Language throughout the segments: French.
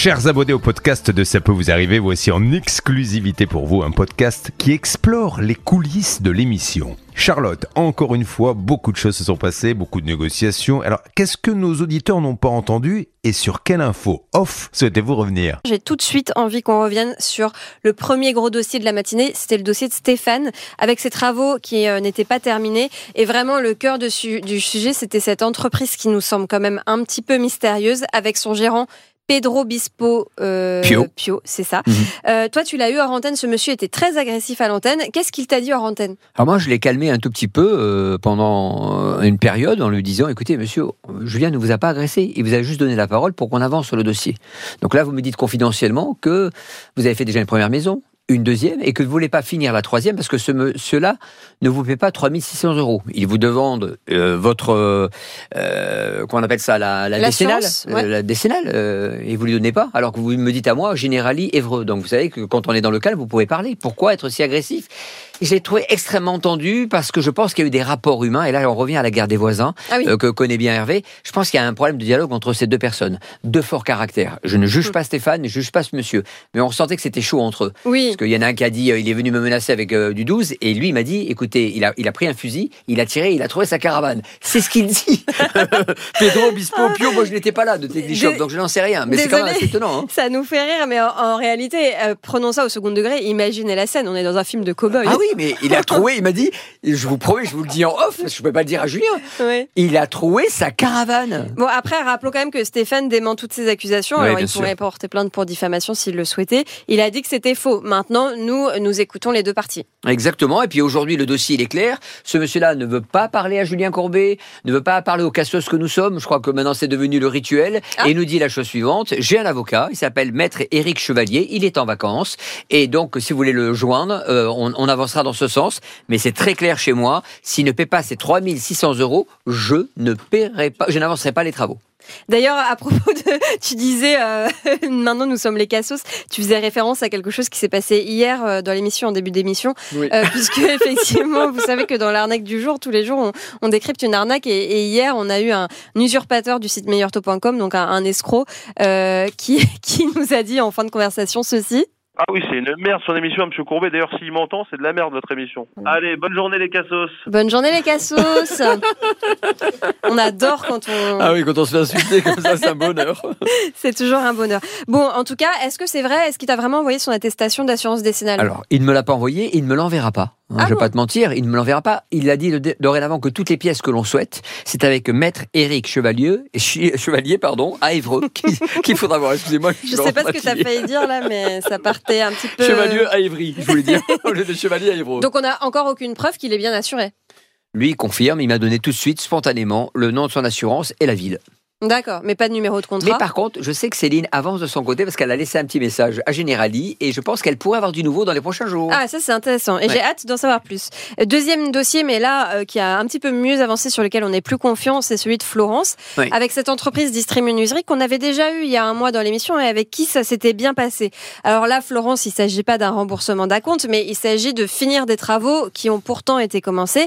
Chers abonnés au podcast de Ça peut vous arriver, voici en exclusivité pour vous un podcast qui explore les coulisses de l'émission. Charlotte, encore une fois, beaucoup de choses se sont passées, beaucoup de négociations. Alors, qu'est-ce que nos auditeurs n'ont pas entendu et sur quelle info off souhaitez-vous revenir? J'ai tout de suite envie qu'on revienne sur le premier gros dossier de la matinée. C'était le dossier de Stéphane, avec ses travaux qui euh, n'étaient pas terminés. Et vraiment, le cœur du sujet, c'était cette entreprise qui nous semble quand même un petit peu mystérieuse, avec son gérant Pedro Bispo euh, Pio, c'est ça. Mhm. Euh, toi, tu l'as eu hors antenne. Ce monsieur était très agressif à l'antenne. Qu'est-ce qu'il t'a dit hors antenne? Alors moi, je l'ai calmé un tout petit peu euh, pendant une période en lui disant "Écoutez, monsieur, Julien ne vous a pas agressé. Il vous a juste donné la parole pour qu'on avance sur le dossier. Donc là, vous me dites confidentiellement que vous avez fait déjà une première maison, une deuxième et que vous ne voulez pas finir la troisième parce que ce, cela ne vous paie pas 3600 euros. Il vous demande euh, votre, euh, euh, comment on appelle ça, la, la, décennale, euh, la décennale et vous ne lui donnez pas. Alors que vous me dites à moi, Généralie, Évreux. Donc vous savez que quand on est dans le calme, vous pouvez parler. Pourquoi être si agressif? J'ai trouvé extrêmement tendu parce que je pense qu'il y a eu des rapports humains. Et là, on revient à la guerre des voisins ah que connaît bien Hervé. Je pense qu'il y a un problème de dialogue entre ces deux personnes, deux forts caractères. Je ne juge mm. pas Stéphane, je ne juge pas ce monsieur, mais on sentait que c'était chaud entre eux. Oui. Parce qu'il y en a un qui a dit, il est venu me menacer avec du 12, et lui il m'a dit, écoutez, il a, il a pris un fusil, il a tiré, il a trouvé sa caravane. C'est ce qu'il dit. Pedro Bispo Pio, moi je n'étais pas là de Technichop, donc je n'en sais rien. Mais c'est quand même assez étonnant. Hein. Ça nous fait rire, mais en, réalité, euh, prenons ça au second degré. Imaginez la scène, on est dans un film de cowboy. Ah oui, mais il a trouvé, il m'a dit, je vous promets, je vous le dis en off, je ne peux pas le dire à Julien. Il a trouvé sa caravane. Bon, après, rappelons quand même que Stéphane dément toutes ces accusations. Alors, il pourrait porter plainte pour diffamation s'il le souhaitait. Il a dit que c'était faux. Maintenant, nous, nous écoutons les deux parties. Exactement. Et puis aujourd'hui, le dossier, il est clair. Ce monsieur-là ne veut pas parler à Julien Courbet, ne veut pas parler aux cassos que nous sommes. Je crois que maintenant, c'est devenu le rituel. Ah. Et il nous dit la chose suivante. J'ai un avocat. Il s'appelle Maître Éric Chevalier. Il est en vacances. Et donc, si vous voulez le joindre, euh, on, on avancera dans ce sens. Mais c'est très clair chez moi. S'il ne paie pas ces 3600 euros, je ne paierai pas, je n'avancerai pas les travaux. D'ailleurs, à propos de, tu disais, euh, maintenant nous sommes les cassos, tu faisais référence à quelque chose qui s'est passé hier euh, dans l'émission, en début d'émission, euh, puisque effectivement, vous savez que dans l'arnaque du jour, tous les jours, on, décrypte une arnaque, et, hier, on a eu un, usurpateur du site meilleurtaux.com, donc un, escroc, qui, qui nous a dit en fin de conversation ceci. Ah oui, c'est une merde son émission, M. Courbet. D'ailleurs, s'il m'entend, c'est de la merde votre émission. Allez, bonne journée les cassos. Bonne journée les cassos. on adore quand on. Ah oui, quand on se fait insulter comme ça, c'est un bonheur. c'est toujours un bonheur. Bon, en tout cas, est-ce que c'est vrai? Est-ce qu'il t'a vraiment envoyé son attestation d'assurance décennale? Alors, il ne me l'a pas envoyé, il ne me l'enverra pas. Hein, ah je ne vais pas te mentir, il ne me l'enverra pas. Il a dit dorénavant que toutes les pièces que l'on souhaite, c'est avec Maître Éric Chevalier, Chevalier pardon, à Évreux, qu'il faudra voir. Excusez-moi. Je ne sais pas ce que tu as failli dire là, mais ça partait un petit peu. Chevalier à Évry, je voulais dire, au lieu de Chevalier à Évreux. Donc on n'a encore aucune preuve qu'il est bien assuré. Lui, confirme, il m'a donné tout de suite, spontanément, le nom de son assurance et la ville. D'accord, mais pas de numéro de contrat. Mais par contre, je sais que Céline avance de son côté parce qu'elle a laissé un petit message à Generali et je pense qu'elle pourrait avoir du nouveau dans les prochains jours. Ah, ça c'est intéressant et j'ai hâte d'en savoir plus. Deuxième dossier, mais là euh, qui a un petit peu mieux avancé sur lequel on est plus confiant, c'est celui de Florence, avec cette entreprise Distrimenuiserie qu'on avait déjà eu il y a un mois dans l'émission et avec qui ça s'était bien passé. Alors là, Florence, il s'agit pas d'un remboursement d'acompte, mais il s'agit de finir des travaux qui ont pourtant été commencés.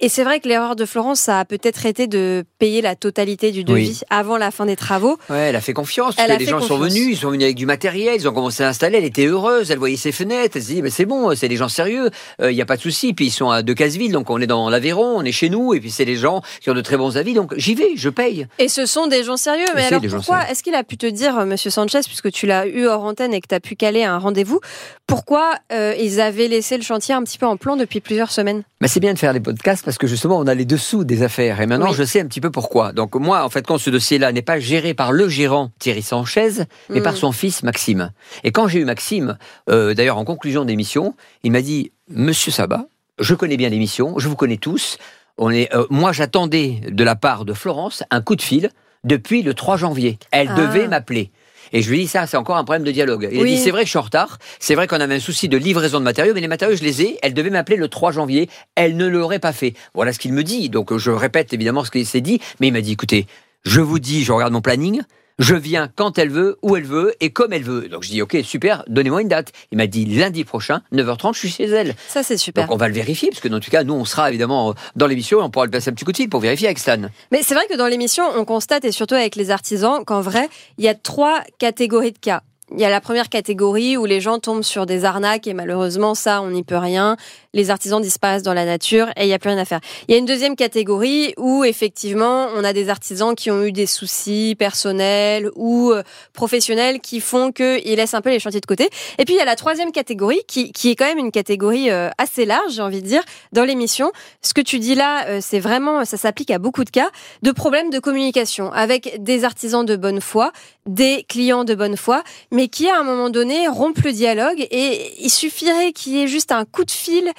Et c'est vrai que l'erreur de Florence, ça a peut-être été de payer la totalité du devis avant la fin des travaux. Ouais, elle a fait confiance. Parce que les gens sont venus, ils sont venus avec du matériel, ils ont commencé à installer. Elle était heureuse, elle voyait ses fenêtres. Elle s'est dit, mais c'est bon, c'est des gens sérieux, il euh, n'y a pas de souci. Puis ils sont à De Casseville, donc on est dans l'Aveyron, on est chez nous, et puis c'est des gens qui ont de très bons avis, donc j'y vais, je paye. Et ce sont des gens sérieux. Mais alors pourquoi Est-ce qu'il a pu te dire, euh, Monsieur Sanchez, puisque tu l'as eu hors antenne et que tu as pu caler un rendez-vous, pourquoi euh, ils avaient laissé le chantier un petit peu en plan depuis plusieurs semaines? Bah, C'est bien de faire des podcasts parce que justement on a les dessous des affaires. Et maintenant je sais un petit peu pourquoi. Donc moi, en fait, quand ce dossier-là n'est pas géré par le gérant Thierry Sanchez, mais par mm. son fils Maxime. Et quand j'ai eu Maxime, euh, d'ailleurs en conclusion d'émission, il m'a dit Monsieur Sabat, je connais bien l'émission, je vous connais tous. On est, euh, moi, j'attendais de la part de Florence un coup de fil depuis le 3 janvier. Elle ah. devait m'appeler. Et je lui dis ça, c'est encore un problème de dialogue. Il a dit c'est vrai que je suis en retard, c'est vrai qu'on avait un souci de livraison de matériaux, mais les matériaux je les ai. Elle devait m'appeler le 3 janvier, elle ne l'aurait pas fait. Voilà ce qu'il me dit. Donc je répète évidemment ce qu'il s'est dit, mais il m'a dit écoutez, je vous dis, je regarde mon planning, Je viens quand elle veut, où elle veut et comme elle veut. Donc je dis, ok, super, donnez-moi une date. Il m'a dit lundi prochain, 9h30, je suis chez elle. Ça, c'est super. Donc on va le vérifier, parce que dans tout cas, nous, on sera évidemment dans l'émission et on pourra le passer un petit coup de fil pour vérifier avec Stan. Mais c'est vrai que dans l'émission, on constate, et surtout avec les artisans, qu'en vrai, il y a trois catégories de cas il y a la première catégorie où les gens tombent sur des arnaques et malheureusement ça on n'y peut rien. Les artisans disparaissent dans la nature et il n'y a plus rien à faire. Il y a une deuxième catégorie où effectivement on a des artisans qui ont eu des soucis personnels ou euh, professionnels qui font qu'ils laissent un peu les chantiers de côté. Et puis il y a la troisième catégorie qui, qui est quand même une catégorie euh, assez large j'ai envie de dire dans l'émission. Ce que tu dis là euh, c'est vraiment ça s'applique à beaucoup de cas de problèmes de communication avec des artisans de bonne foi, des clients de bonne foi qui à un moment donné rompt le dialogue et il suffirait qu'il y ait juste un coup de fil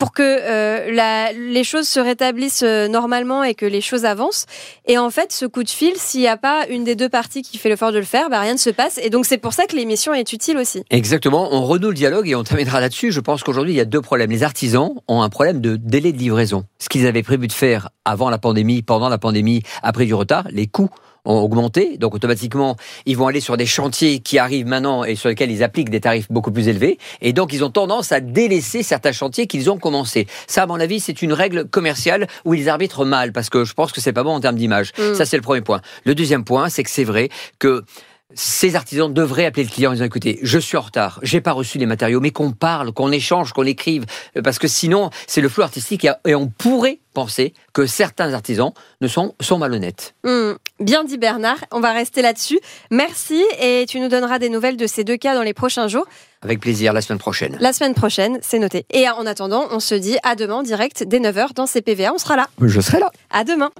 pour que euh, les choses se rétablissent euh, normalement et que les choses avancent. Et en fait, ce coup de fil, s'il n'y a pas une des deux parties qui fait l'effort de le faire, bah, rien ne se passe. Et donc c'est pour ça que l'émission est utile aussi. Exactement. On renoue le dialogue et on terminera là-dessus. Je pense qu'aujourd'hui, il y a deux problèmes. Les artisans ont un problème de délai de livraison. Ce qu'ils avaient prévu de faire avant la pandémie, pendant la pandémie, après du retard, les coûts ont augmenté. Donc automatiquement, ils vont aller sur des chantiers qui arrivent maintenant et sur lesquels ils appliquent des tarifs beaucoup plus élevés. Et donc ils ont tendance à délaisser certains chantiers qu'ils ont commencé. Ça, à mon avis, c'est une règle commerciale où ils arbitrent mal parce que je pense que c'est pas bon en termes d'image. Mm. Ça, c'est le premier point. Le deuxième point, c'est que c'est vrai que ces artisans devraient appeler le client en disant écoutez, je suis en retard, j'ai pas reçu les matériaux, mais qu'on parle, qu'on échange, qu'on écrive, parce que sinon c'est le flou artistique et on pourrait penser que certains artisans ne sont, sont malhonnêtes. Hmm, bien dit Bernard, on va rester là-dessus. Merci et tu nous donneras des nouvelles de ces deux cas dans les prochains jours. Avec plaisir, la semaine prochaine. La semaine prochaine, c'est noté. Et en attendant, on se dit à demain direct dès 9h dans CPVA, on sera là. Je serai là. À demain.